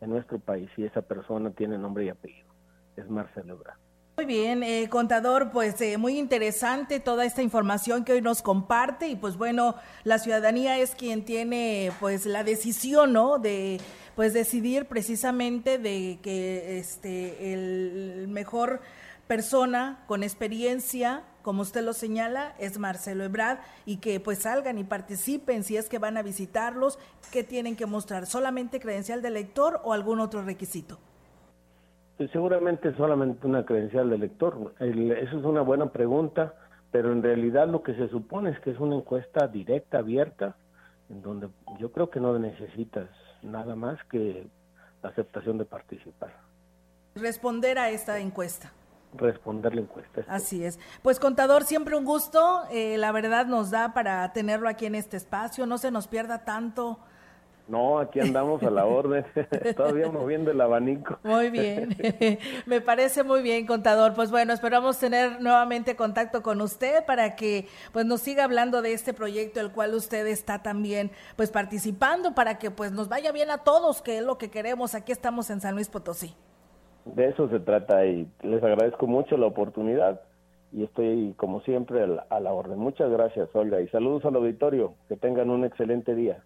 en nuestro país y esa persona tiene nombre y apellido. Es Marcelo Ebrard. Muy bien, eh, contador, pues eh, muy interesante toda esta información que hoy nos comparte y pues bueno, la ciudadanía es quien tiene pues la decisión, ¿no? De pues decidir precisamente de que este el mejor persona con experiencia, como usted lo señala, es Marcelo Ebrard y que pues salgan y participen si es que van a visitarlos, ¿qué tienen que mostrar? ¿Solamente credencial de lector o algún otro requisito? Pues seguramente solamente una credencial de lector. eso es una buena pregunta, pero en realidad lo que se supone es que es una encuesta directa, abierta, en donde yo creo que no necesitas nada más que la aceptación de participar. Responder a esta encuesta responder la encuesta. Así es. Pues contador, siempre un gusto. Eh, la verdad nos da para tenerlo aquí en este espacio. No se nos pierda tanto no, aquí andamos a la orden, todavía moviendo el abanico. Muy bien, me parece muy bien, contador. Pues bueno, esperamos tener nuevamente contacto con usted para que pues nos siga hablando de este proyecto, el cual usted está también pues participando para que pues nos vaya bien a todos, que es lo que queremos. Aquí estamos en San Luis Potosí. De eso se trata y les agradezco mucho la oportunidad y estoy como siempre a la orden. Muchas gracias, Olga, y saludos al auditorio. Que tengan un excelente día.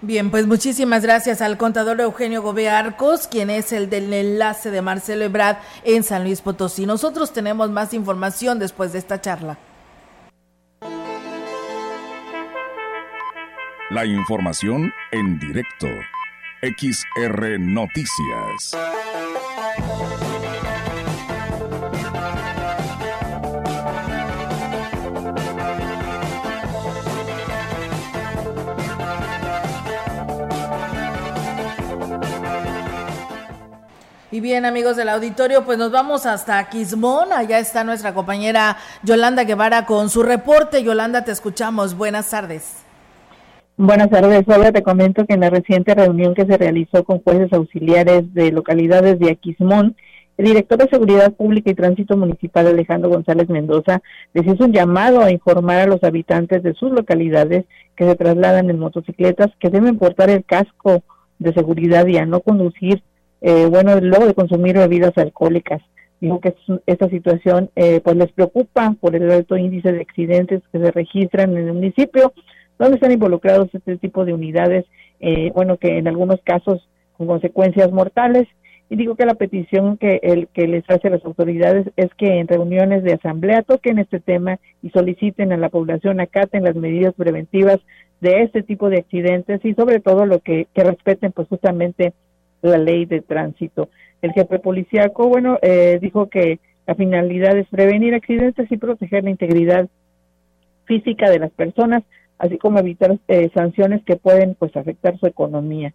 Bien, pues muchísimas gracias al contador Eugenio Gobe Arcos, quien es el del enlace de Marcelo Ebrard en San Luis Potosí. Nosotros tenemos más información después de esta charla. La información en directo. XR Noticias. Y bien, amigos del auditorio, pues nos vamos hasta Quismón. Allá está nuestra compañera Yolanda Guevara con su reporte. Yolanda, te escuchamos. Buenas tardes. Buenas tardes. Hola, te comento que en la reciente reunión que se realizó con jueces auxiliares de localidades de Aquismón, el director de Seguridad Pública y Tránsito Municipal, Alejandro González Mendoza, les hizo un llamado a informar a los habitantes de sus localidades que se trasladan en motocicletas que deben portar el casco de seguridad y a no conducir eh, bueno, luego de consumir bebidas alcohólicas. Dijo que esta situación eh, pues les preocupa por el alto índice de accidentes que se registran en el municipio, donde están involucrados este tipo de unidades, eh, bueno, que en algunos casos con consecuencias mortales. Y digo que la petición que, el, que les hace a las autoridades es que en reuniones de asamblea toquen este tema y soliciten a la población acaten las medidas preventivas de este tipo de accidentes y sobre todo lo que, que respeten pues justamente la ley de tránsito. El jefe policíaco, bueno, eh, dijo que la finalidad es prevenir accidentes y proteger la integridad física de las personas, así como evitar eh, sanciones que pueden pues afectar su economía.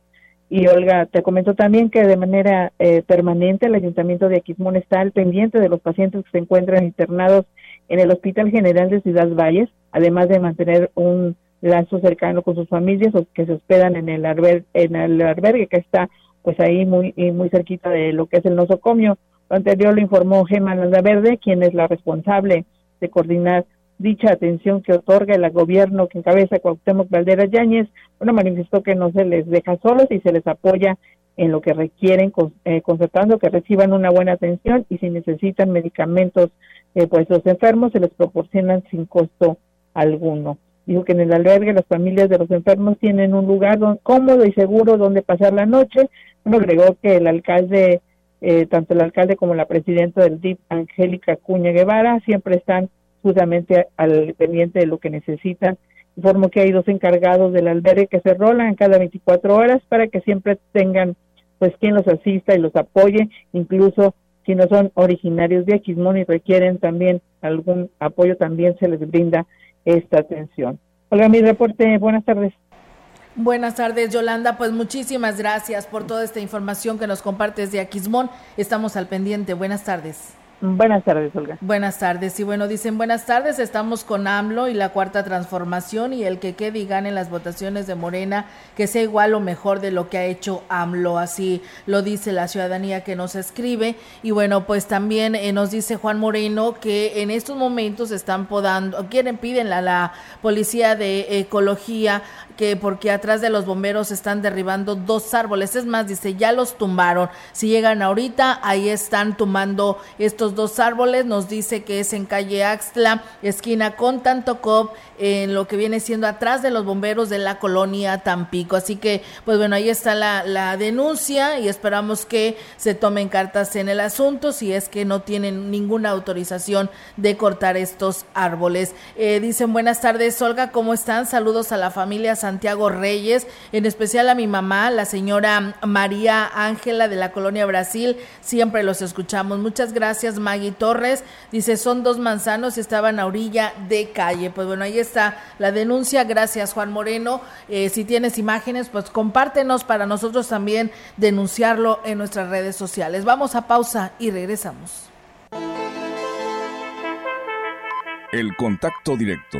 Y Olga, te comento también que de manera eh, permanente el Ayuntamiento de Aquismón está al pendiente de los pacientes que se encuentran internados en el Hospital General de Ciudad Valles, además de mantener un lazo cercano con sus familias o que se hospedan en el, en el albergue que está pues ahí muy muy cerquita de lo que es el nosocomio. Lo anterior lo informó Gemma Verde, quien es la responsable de coordinar dicha atención que otorga el gobierno que encabeza Cuauhtémoc Valderas Yáñez. Bueno, manifestó que no se les deja solos y se les apoya en lo que requieren, eh, constatando que reciban una buena atención y si necesitan medicamentos, eh, pues los enfermos se les proporcionan sin costo alguno. Dijo que en el albergue las familias de los enfermos tienen un lugar cómodo y seguro donde pasar la noche. Bueno, agregó que el alcalde, eh, tanto el alcalde como la presidenta del DIP, Angélica Cuña Guevara, siempre están justamente al pendiente de lo que necesitan. Informó que hay dos encargados del albergue que se rolan cada 24 horas para que siempre tengan pues quien los asista y los apoye, incluso si no son originarios de Aquismón y requieren también algún apoyo, también se les brinda esta atención. Hola, mi reporte, buenas tardes. Buenas tardes, Yolanda. Pues muchísimas gracias por toda esta información que nos compartes de Aquismón. Estamos al pendiente. Buenas tardes. Buenas tardes, Olga. Buenas tardes. Y bueno, dicen buenas tardes. Estamos con AMLO y la cuarta transformación y el que quede y gane las votaciones de Morena, que sea igual o mejor de lo que ha hecho AMLO. Así lo dice la ciudadanía que nos escribe. Y bueno, pues también eh, nos dice Juan Moreno que en estos momentos están podando, quieren, piden a la Policía de Ecología que porque atrás de los bomberos están derribando dos árboles. Es más, dice, ya los tumbaron. Si llegan ahorita, ahí están tumbando estos dos árboles. Nos dice que es en calle Axtla, esquina con Tantocop, en lo que viene siendo atrás de los bomberos de la colonia Tampico. Así que, pues bueno, ahí está la, la denuncia y esperamos que se tomen cartas en el asunto si es que no tienen ninguna autorización de cortar estos árboles. Eh, dicen buenas tardes, Olga, ¿cómo están? Saludos a la familia Santiago Reyes, en especial a mi mamá, la señora María Ángela de la Colonia Brasil. Siempre los escuchamos. Muchas gracias, Maggie Torres. Dice, son dos manzanos y estaban a orilla de calle. Pues bueno, ahí está la denuncia. Gracias, Juan Moreno. Eh, si tienes imágenes, pues compártenos para nosotros también denunciarlo en nuestras redes sociales. Vamos a pausa y regresamos. El contacto directo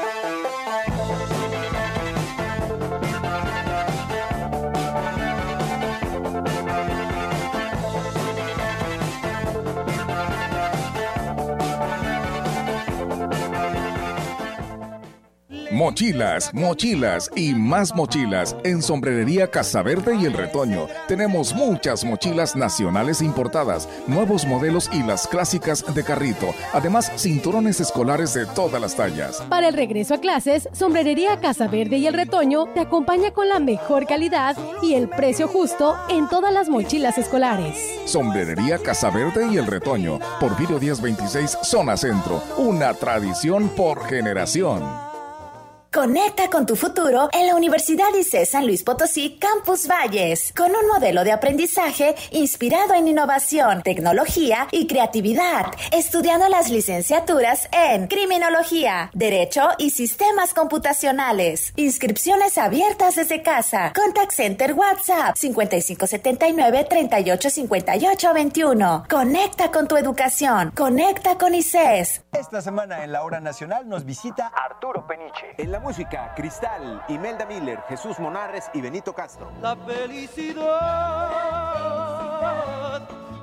Mochilas, mochilas y más mochilas en Sombrerería Casaverde y El Retoño. Tenemos muchas mochilas nacionales importadas, nuevos modelos y las clásicas de carrito. Además, cinturones escolares de todas las tallas. Para el regreso a clases, Sombrerería Casaverde y El Retoño te acompaña con la mejor calidad y el precio justo en todas las mochilas escolares. Sombrerería Casaverde y El Retoño, por Video 1026, Zona Centro. Una tradición por generación. Conecta con tu futuro en la Universidad ICE San Luis Potosí Campus Valles, con un modelo de aprendizaje inspirado en innovación, tecnología y creatividad, estudiando las licenciaturas en Criminología, Derecho y Sistemas Computacionales. Inscripciones abiertas desde casa. Contact Center WhatsApp 5579-385821. Conecta con tu educación. Conecta con ICES. Esta semana en la hora nacional nos visita Arturo Peniche. En la música, Cristal, Imelda Miller, Jesús Monarres y Benito Castro. La felicidad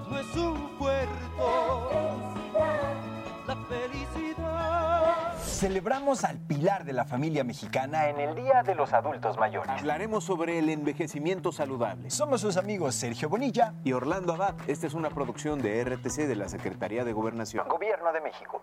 no es un puerto. La felicidad. Celebramos al pilar de la familia mexicana en el Día de los Adultos Mayores. Hablaremos sobre el envejecimiento saludable. Somos sus amigos Sergio Bonilla y Orlando Abad. Esta es una producción de RTC de la Secretaría de Gobernación. Gobierno de México.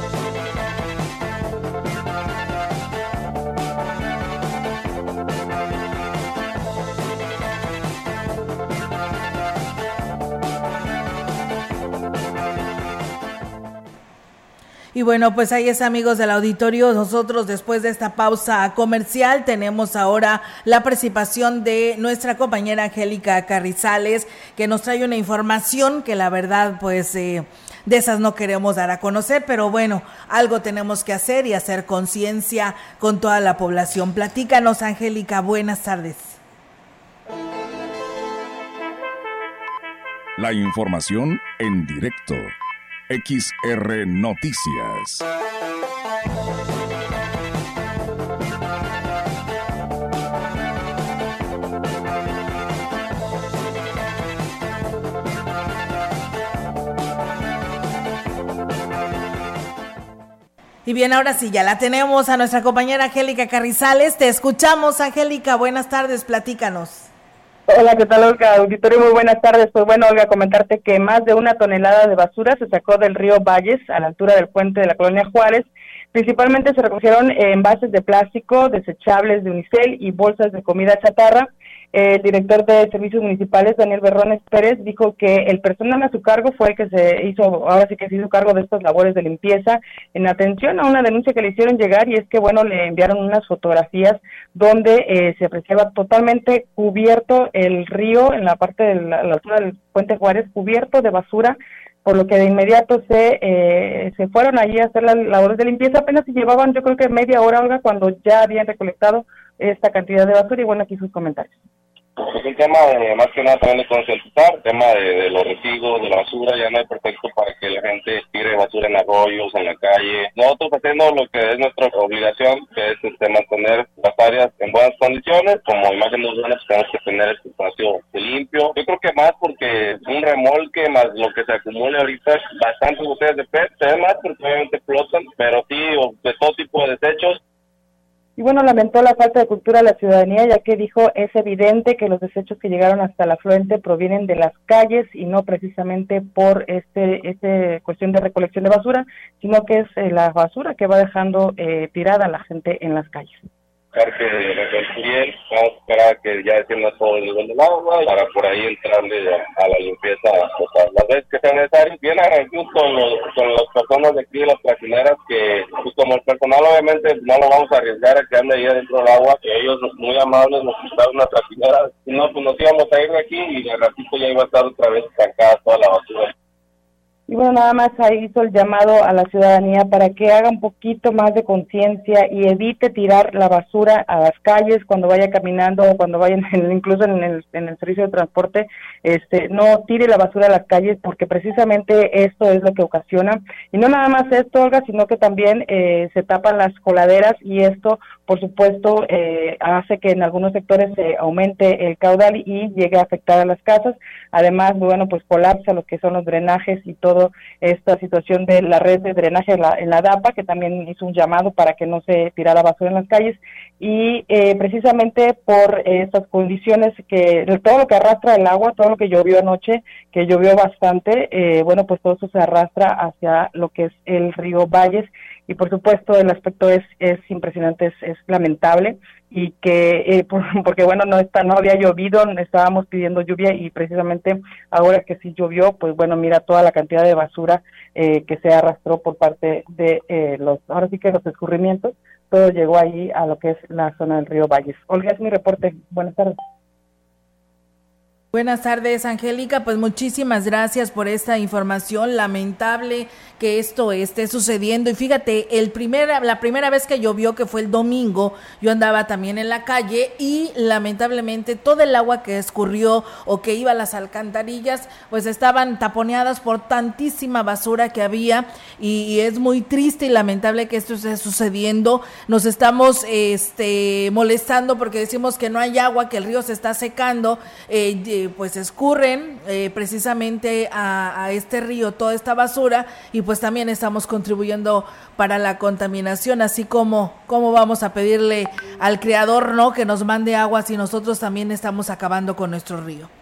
Y bueno, pues ahí es amigos del auditorio. Nosotros después de esta pausa comercial tenemos ahora la participación de nuestra compañera Angélica Carrizales que nos trae una información que la verdad pues eh, de esas no queremos dar a conocer, pero bueno, algo tenemos que hacer y hacer conciencia con toda la población. Platícanos Angélica, buenas tardes. La información en directo. XR Noticias. Y bien, ahora sí, ya la tenemos a nuestra compañera Angélica Carrizales. Te escuchamos, Angélica. Buenas tardes, platícanos. Hola, ¿qué tal, Olga? Auditorio, muy buenas tardes. Pues bueno, Olga, comentarte que más de una tonelada de basura se sacó del río Valles a la altura del puente de la colonia Juárez. Principalmente se recogieron envases de plástico, desechables de unicel y bolsas de comida chatarra. El director de Servicios Municipales, Daniel Berrones Pérez, dijo que el personal a su cargo fue el que se hizo, ahora sí que se hizo cargo de estas labores de limpieza en atención a una denuncia que le hicieron llegar y es que, bueno, le enviaron unas fotografías donde eh, se apreciaba totalmente cubierto el río en la parte de la, altura del puente Juárez, cubierto de basura por lo que de inmediato se eh, se fueron allí a hacer las labores de limpieza. Apenas se llevaban, yo creo que media hora, Olga, cuando ya habían recolectado esta cantidad de basura. Y bueno, aquí sus comentarios. Es un tema de, más que nada también de concientizar, el tema de, los residuos, de la basura, ya no hay pretexto para que la gente tire basura en arroyos, en la calle. Nosotros haciendo lo que es nuestra obligación, que es este, mantener las áreas en buenas condiciones, como imagen buenas, tenemos que tener este espacio limpio. Yo creo que más porque un remolque más lo que se acumule ahorita, bastantes botellas de PET, se ve más porque obviamente flotan, pero sí, de todo tipo de desechos, y bueno, lamentó la falta de cultura de la ciudadanía, ya que dijo es evidente que los desechos que llegaron hasta la afluente provienen de las calles y no precisamente por este, este cuestión de recolección de basura, sino que es eh, la basura que va dejando eh, tirada la gente en las calles que reconstruyen, vamos a esperar que ya descienda todo el nivel del agua para por ahí entrarle a, la limpieza total. Las veces que sea necesario, bien agradecidos con, los, con las personas de aquí, las trajineras, que pues como el personal obviamente no lo vamos a arriesgar a que ande ahí adentro del agua, que ellos muy amables nos quitaron una trajinera, si no, pues nos íbamos a ir de aquí y de ratito ya iba a estar otra vez estancada toda la basura. Y bueno, nada más ahí hizo el llamado a la ciudadanía para que haga un poquito más de conciencia y evite tirar la basura a las calles cuando vaya caminando o cuando vaya incluso en el, en el servicio de transporte, este, no tire la basura a las calles porque precisamente esto es lo que ocasiona. Y no nada más esto, Olga, sino que también eh, se tapan las coladeras y esto, por supuesto, eh, hace que en algunos sectores se aumente el caudal y llegue a afectar a las casas. Además, bueno, pues colapsa lo que son los drenajes y todo esta situación de la red de drenaje en la, en la DAPA, que también hizo un llamado para que no se tirara basura en las calles, y eh, precisamente por estas condiciones que todo lo que arrastra el agua, todo lo que llovió anoche, que llovió bastante, eh, bueno, pues todo eso se arrastra hacia lo que es el río Valles, y por supuesto el aspecto es, es impresionante, es, es lamentable. Y que eh, por, porque bueno no está no había llovido estábamos pidiendo lluvia y precisamente ahora que sí llovió pues bueno mira toda la cantidad de basura eh, que se arrastró por parte de eh, los ahora sí que los escurrimientos todo llegó ahí a lo que es la zona del río Valles. Olga es mi reporte. Buenas tardes Buenas tardes, Angélica. Pues muchísimas gracias por esta información. Lamentable que esto esté sucediendo. Y fíjate, el primer, la primera vez que llovió, que fue el domingo, yo andaba también en la calle y lamentablemente todo el agua que escurrió o que iba a las alcantarillas, pues estaban taponeadas por tantísima basura que había. Y, es muy triste y lamentable que esto esté sucediendo. Nos estamos este, molestando porque decimos que no hay agua, que el río se está secando. Eh, pues escurren eh, precisamente a, a, este río toda esta basura y pues también estamos contribuyendo para la contaminación, así como, como vamos a pedirle al creador, ¿no? Que nos mande agua si nosotros también estamos acabando con nuestro río.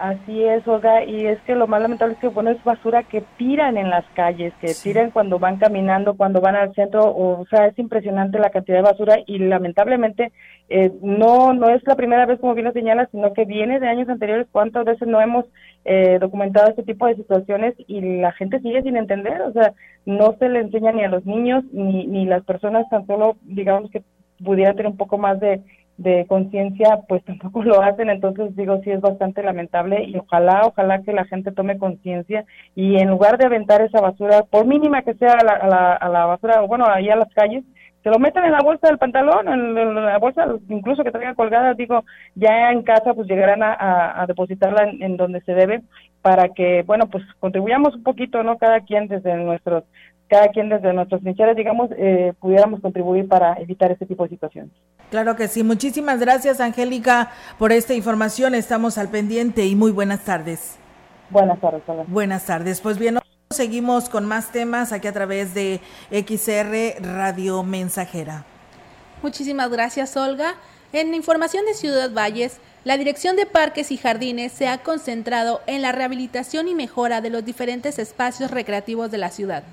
Así es, Olga, y es que lo más lamentable es que, bueno, es basura que tiran en las calles, que sí. tiran cuando van caminando, cuando van al centro, o, o, sea, es impresionante la cantidad de basura y lamentablemente eh, no no es la primera vez, como bien lo señala, sino que viene de años anteriores, cuántas veces no hemos eh, documentado este tipo de situaciones y la gente sigue sin entender, o sea, no se le enseña ni a los niños ni, ni las personas tan solo, digamos que pudieran tener un poco más de de conciencia pues tampoco lo hacen, entonces digo sí es bastante lamentable y ojalá, ojalá que la gente tome conciencia y en lugar de aventar esa basura, por mínima que sea a la, a la, a la basura, o bueno, ahí a las calles, se lo metan en la bolsa del pantalón, en, la bolsa incluso que traigan colgadas, digo, ya en casa pues llegarán a, a, a depositarla en, en, donde se debe para que, bueno, pues contribuyamos un poquito, ¿no? Cada quien desde nuestros, cada quien desde nuestros trincheras, digamos, eh, pudiéramos contribuir para evitar este tipo de situaciones. Claro que sí. Muchísimas gracias, Angélica, por esta información. Estamos al pendiente y muy buenas tardes. Buenas tardes. Hola. Buenas tardes. Pues bien. seguimos con más temas aquí a través de XR Radio Mensajera. Muchísimas gracias, Olga. En información de Ciudad Valles, la Dirección de Parques y Jardines se ha concentrado en la rehabilitación y mejora de los diferentes espacios recreativos de la ciudad,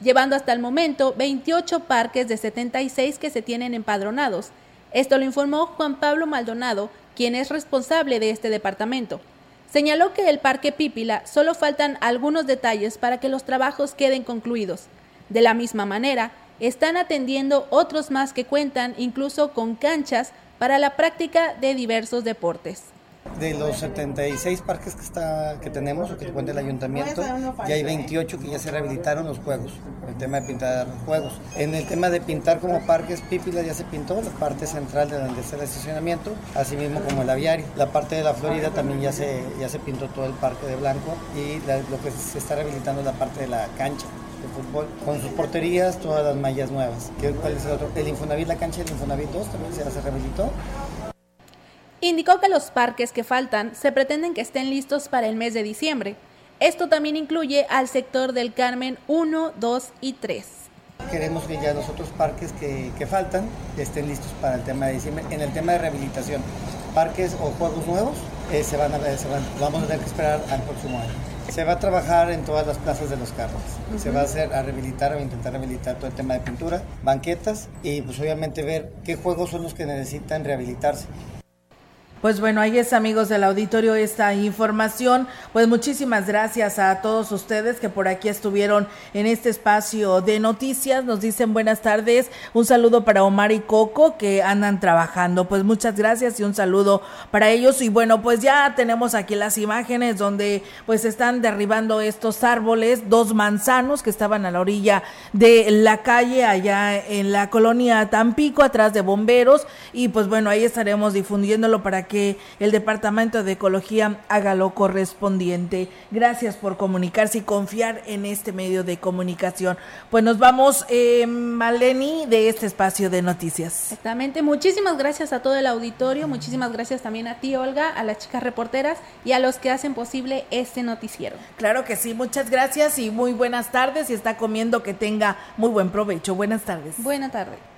llevando hasta el momento 28 parques de 76 que se tienen empadronados. Esto lo informó Juan Pablo Maldonado, quien es responsable de este departamento. Señaló que el Parque Pípila solo faltan algunos detalles para que los trabajos queden concluidos. De la misma manera, están atendiendo otros más que cuentan incluso con canchas para la práctica de diversos deportes. De los 76 parques que, está, que tenemos o que cuenta el ayuntamiento, ya hay 28 que ya se rehabilitaron los juegos, el tema de pintar juegos. En el tema de pintar como parques, Pípila ya se pintó, la parte central de donde está el estacionamiento, así mismo como el aviario. La parte de la Florida también ya se, ya se pintó todo el parque de blanco y lo que se está rehabilitando es la parte de la cancha de fútbol, con sus porterías, todas las mallas nuevas. ¿Cuál es el otro? El Infonavit, la cancha del Infonavit 2 también se, se rehabilitó. Indicó que los parques que faltan se pretenden que estén listos para el mes de diciembre. Esto también incluye al sector del Carmen 1, 2 y 3. Queremos que ya los otros parques que, que faltan estén listos para el tema de diciembre. En el tema de rehabilitación, parques o juegos nuevos, eh, se van a, se van, vamos a tener que esperar al próximo año. Se va a trabajar en todas las plazas de los carros. Se va a hacer a rehabilitar o intentar rehabilitar todo el tema de pintura, banquetas y pues obviamente ver qué juegos son los que necesitan rehabilitarse. Pues bueno, ahí es amigos del auditorio esta información. Pues muchísimas gracias a todos ustedes que por aquí estuvieron en este espacio de noticias. Nos dicen buenas tardes. Un saludo para Omar y Coco que andan trabajando. Pues muchas gracias y un saludo para ellos. Y bueno, pues ya tenemos aquí las imágenes donde pues están derribando estos árboles, dos manzanos que estaban a la orilla de la calle allá en la colonia Tampico, atrás de bomberos. Y pues bueno, ahí estaremos difundiéndolo para que el Departamento de Ecología haga lo correspondiente. Gracias por comunicarse y confiar en este medio de comunicación. Pues nos vamos, eh, Maleni, de este espacio de noticias. Exactamente. Muchísimas gracias a todo el auditorio. Muchísimas gracias también a ti, Olga, a las chicas reporteras y a los que hacen posible este noticiero. Claro que sí. Muchas gracias y muy buenas tardes. Y está comiendo que tenga muy buen provecho. Buenas tardes. Buenas tardes.